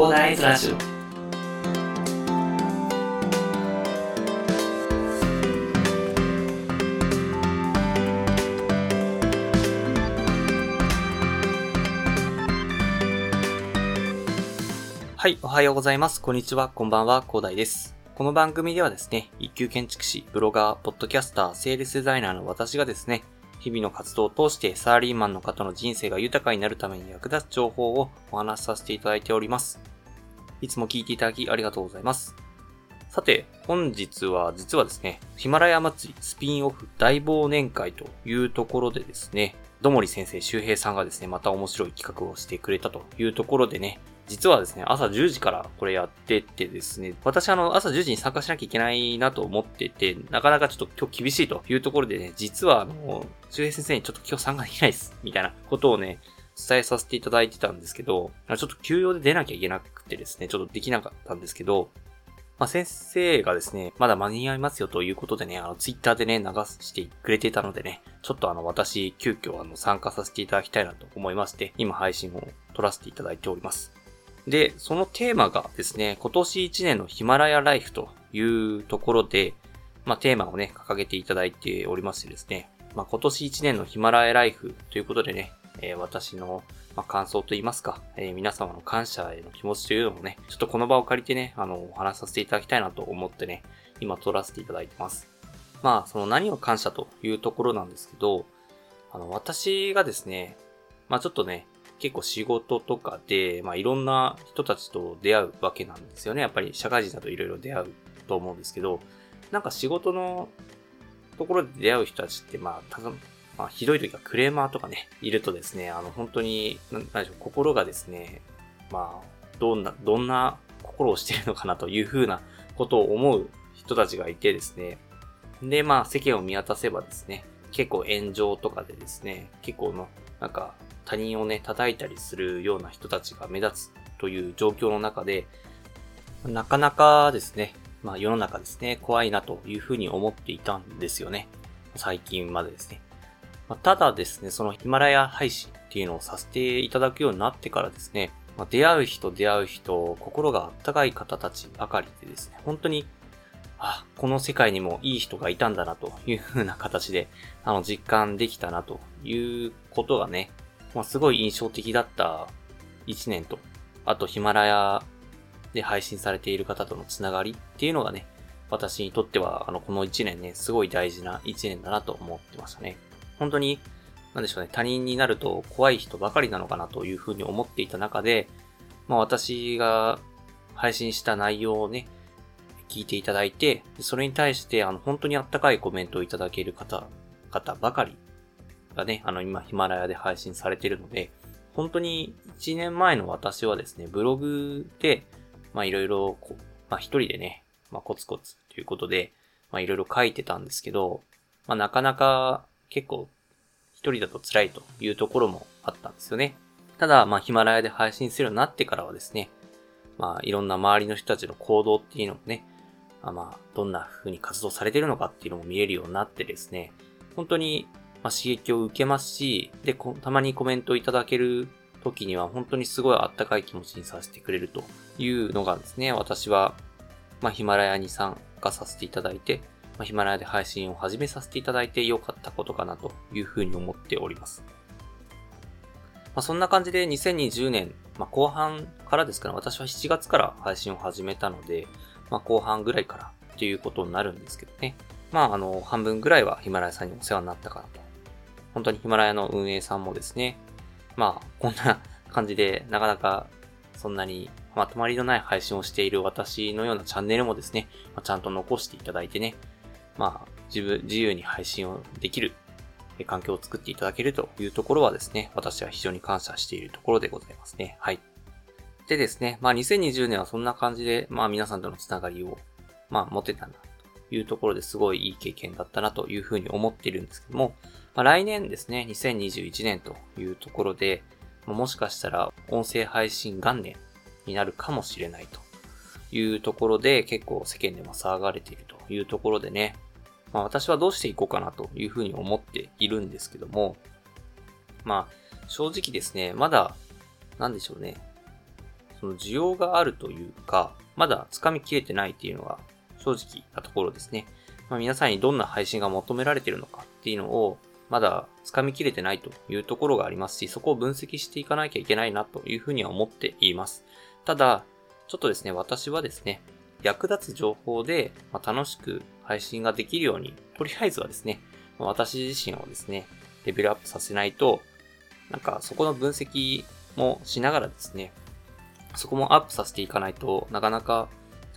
広大ズラジオはい、おはようございます。こんにちは、こんばんは、広大です。この番組ではですね、一級建築士、ブロガー、ポッドキャスター、セールスデザイナーの私がですね、日々の活動を通してサラリーマンの方の人生が豊かになるために役立つ情報をお話しさせていただいております。いつも聞いていただきありがとうございます。さて、本日は実はですね、ヒマラヤ祭りスピンオフ大忘年会というところでですね、どもり先生周平さんがですね、また面白い企画をしてくれたというところでね、実はですね、朝10時からこれやっててですね、私あの、朝10時に参加しなきゃいけないなと思ってて、なかなかちょっと今日厳しいというところでね、実はあの、周平先生にちょっと今日参加できないです、みたいなことをね、伝えさせていただいてたんですけど、ちょっと休養で出なきゃいけなくてですね、ちょっとできなかったんですけど、まあ、先生がですね、まだ間に合いますよということでね、あの、ツイッターでね、流してくれていたのでね、ちょっとあの、私、急遽あの、参加させていただきたいなと思いまして、今配信を撮らせていただいております。で、そのテーマがですね、今年1年のヒマラヤライフというところで、まあ、テーマをね、掲げていただいておりましてですね、まあ、今年1年のヒマラヤライフということでね、えー私の、ま、感想といいますか、えー皆様の感謝への気持ちというのもね、ちょっとこの場を借りてね、あの、お話しさせていただきたいなと思ってね、今撮らせていただいてます。まあ、その何を感謝というところなんですけど、あの、私がですね、まあちょっとね、結構仕事とかで、まあいろんな人たちと出会うわけなんですよね。やっぱり社会人だといろいろ出会うと思うんですけど、なんか仕事のところで出会う人たちって、まあ、たまあ、ひどい時はクレーマーとかね、いるとですね、あの、本当に、なんでしょう、心がですね、まあ、どんな、どんな心をしてるのかなというふうなことを思う人たちがいてですね、で、まあ、世間を見渡せばですね、結構炎上とかでですね、結構の、なんか、他人をね、叩いたりするような人たちが目立つという状況の中で、なかなかですね、まあ世の中ですね、怖いなというふうに思っていたんですよね。最近までですね。まただですね、そのヒマラヤ配信っていうのをさせていただくようになってからですね、ま、出会う人出会う人、心があったかい方たちばかりでですね、本当に、あ、この世界にもいい人がいたんだなというふうな形で、あの、実感できたなということがね、まあ、すごい印象的だった一年と、あとヒマラヤで配信されている方とのつながりっていうのがね、私にとっては、あの、この一年ね、すごい大事な一年だなと思ってましたね。本当に、なんでしょうね、他人になると怖い人ばかりなのかなというふうに思っていた中で、まあ私が配信した内容をね、聞いていただいて、それに対して、あの、本当にあったかいコメントをいただける方、方ばかりがね、あの、今、ヒマラヤで配信されているので、本当に1年前の私はですね、ブログで、まあいろいろ、まあ一人でね、まあコツコツということで、まあいろいろ書いてたんですけど、まあなかなか結構一人だと辛いというところもあったんですよね。ただ、まあヒマラヤで配信するようになってからはですね、まあいろんな周りの人たちの行動っていうのもね、あまあどんな風に活動されてるのかっていうのも見えるようになってですね、本当にま刺激を受けますし、で、たまにコメントいただける時には本当にすごいあったかい気持ちにさせてくれるというのがですね、私は、まあ、ヒマラヤに参加させていただいて、まあ、ヒマラヤで配信を始めさせていただいて良かったことかなというふうに思っております。まあ、そんな感じで2020年、まあ、後半からですから、私は7月から配信を始めたので、まあ、後半ぐらいからっていうことになるんですけどね。まあ、あの、半分ぐらいはヒマラヤさんにお世話になったかなと。本当にヒマラヤの運営さんもですね、まあ、こんな感じで、なかなか、そんなに、まとまりのない配信をしている私のようなチャンネルもですね、まあ、ちゃんと残していただいてね、まあ、自分、自由に配信をできる、環境を作っていただけるというところはですね、私は非常に感謝しているところでございますね。はい。でですね、まあ2020年はそんな感じで、まあ皆さんとのつながりを、まあ持てたな、というところですごいいい経験だったなというふうに思っているんですけども、まあ、来年ですね、2021年というところで、もしかしたら音声配信元年になるかもしれないというところで結構世間でも騒がれているというところでね、まあ私はどうしていこうかなというふうに思っているんですけども、まあ正直ですね、まだ、なんでしょうね、その需要があるというか、まだ掴みきれてないっていうのが正直なところですね。まあ、皆さんにどんな配信が求められているのかっていうのを、まだ掴みきれてないというところがありますし、そこを分析していかなきゃいけないなというふうには思っています。ただ、ちょっとですね、私はですね、役立つ情報で、ま楽しく配信ができるように、とりあえずはですね、私自身をですね、レベルアップさせないと、なんかそこの分析もしながらですね、そこもアップさせていかないとなかなか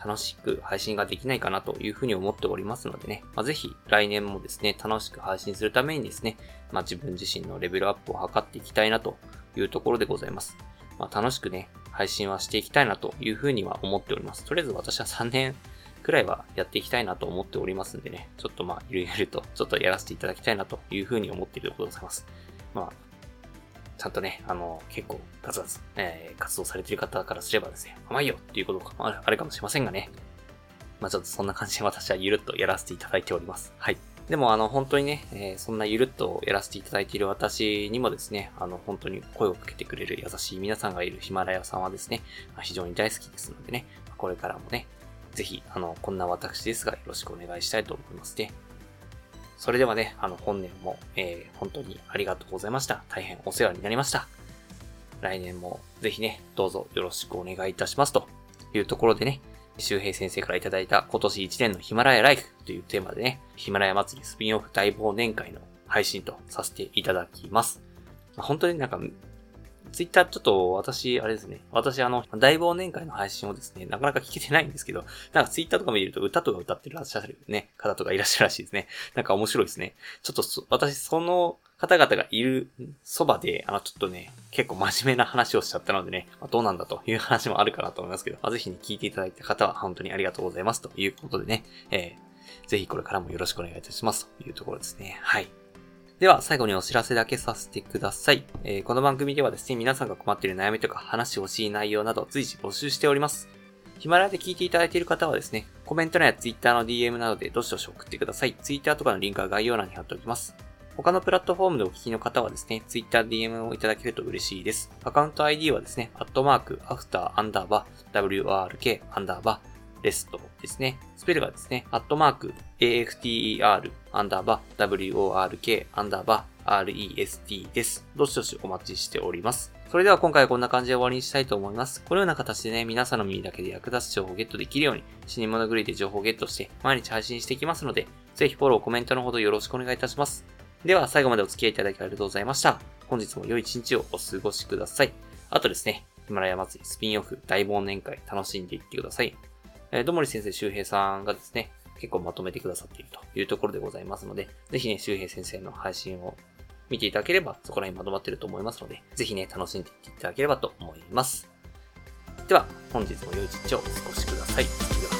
楽しく配信ができないかなというふうに思っておりますのでね、まあ、ぜひ来年もですね、楽しく配信するためにですね、まあ、自分自身のレベルアップを図っていきたいなというところでございます。まあ、楽しくね、配信はしていきたいなというふうには思っております。とりあえず私は3年くらいはやっていきたいなと思っておりますんでね、ちょっとまあ、ゆるゆるとちょっとやらせていただきたいなというふうに思っているところでございます。まあ、ちゃんとね、あの、結構ガツガツ、えー、活動されている方からすればですね、甘いよっていうことがあるかもしれませんがね。まあちょっとそんな感じで私はゆるっとやらせていただいております。はい。でもあの本当にね、えー、そんなゆるっとやらせていただいている私にもですね、あの本当に声をかけてくれる優しい皆さんがいるヒマラヤさんはですね、ま、非常に大好きですのでね、これからもね、ぜひ、あの、こんな私ですがよろしくお願いしたいと思いますね。それではね、あの、本年も、えー、本当にありがとうございました。大変お世話になりました。来年もぜひね、どうぞよろしくお願いいたしますというところでね、周平先生からいただいた今年1年のヒマラヤライフというテーマでね、ヒマラヤ祭りスピンオフ大忘年会の配信とさせていただきます。本当になんかツイッターちょっと私、あれですね。私あの、大忘年会の配信をですね、なかなか聞けてないんですけど、なんかツイッターとか見ると歌とか歌ってらっしゃるね、方とかいらっしゃるらしいですね。なんか面白いですね。ちょっと私その方々がいるそばで、あの、ちょっとね、結構真面目な話をしちゃったのでね、まあ、どうなんだという話もあるかなと思いますけど、まあ、ぜひね、聞いていただいた方は本当にありがとうございますということでね、えー、ぜひこれからもよろしくお願いいたしますというところですね。はい。では、最後にお知らせだけさせてください。えー、この番組ではですね、皆さんが困っている悩みとか話してほしい内容など随時募集しております。ヒマラヤで聞いていただいている方はですね、コメント欄や Twitter の DM などでどしどし送ってください。Twitter とかのリンクは概要欄に貼っておきます。他のプラットフォームでお聞きの方はですね、Twitter DM をいただけると嬉しいです。アカウント ID はですね、アットマーク、アフター、アンダーバー、WRK、アンダーバー、レストですね。スペルがですね、アットマーク、AFTER、アンダーバー、WORK、アンダーバー、REST です。どしどしお待ちしております。それでは今回はこんな感じで終わりにしたいと思います。このような形でね、皆さんの耳だけで役立つ情報をゲットできるように、死に物狂いで情報をゲットして、毎日配信していきますので、ぜひフォロー、コメントのほどよろしくお願いいたします。では、最後までお付き合いいただきありがとうございました。本日も良い一日をお過ごしください。あとですね、ヒマラヤ祭りスピンオフ大忘年会楽しんでいってください。えー、どもり先生周平さんがですね、結構まとめてくださっているというところでございますので、ぜひね、周平先生の配信を見ていただければ、そこら辺まとまってると思いますので、ぜひね、楽しんでいっていただければと思います。では、本日も良い一日をお過ごしください。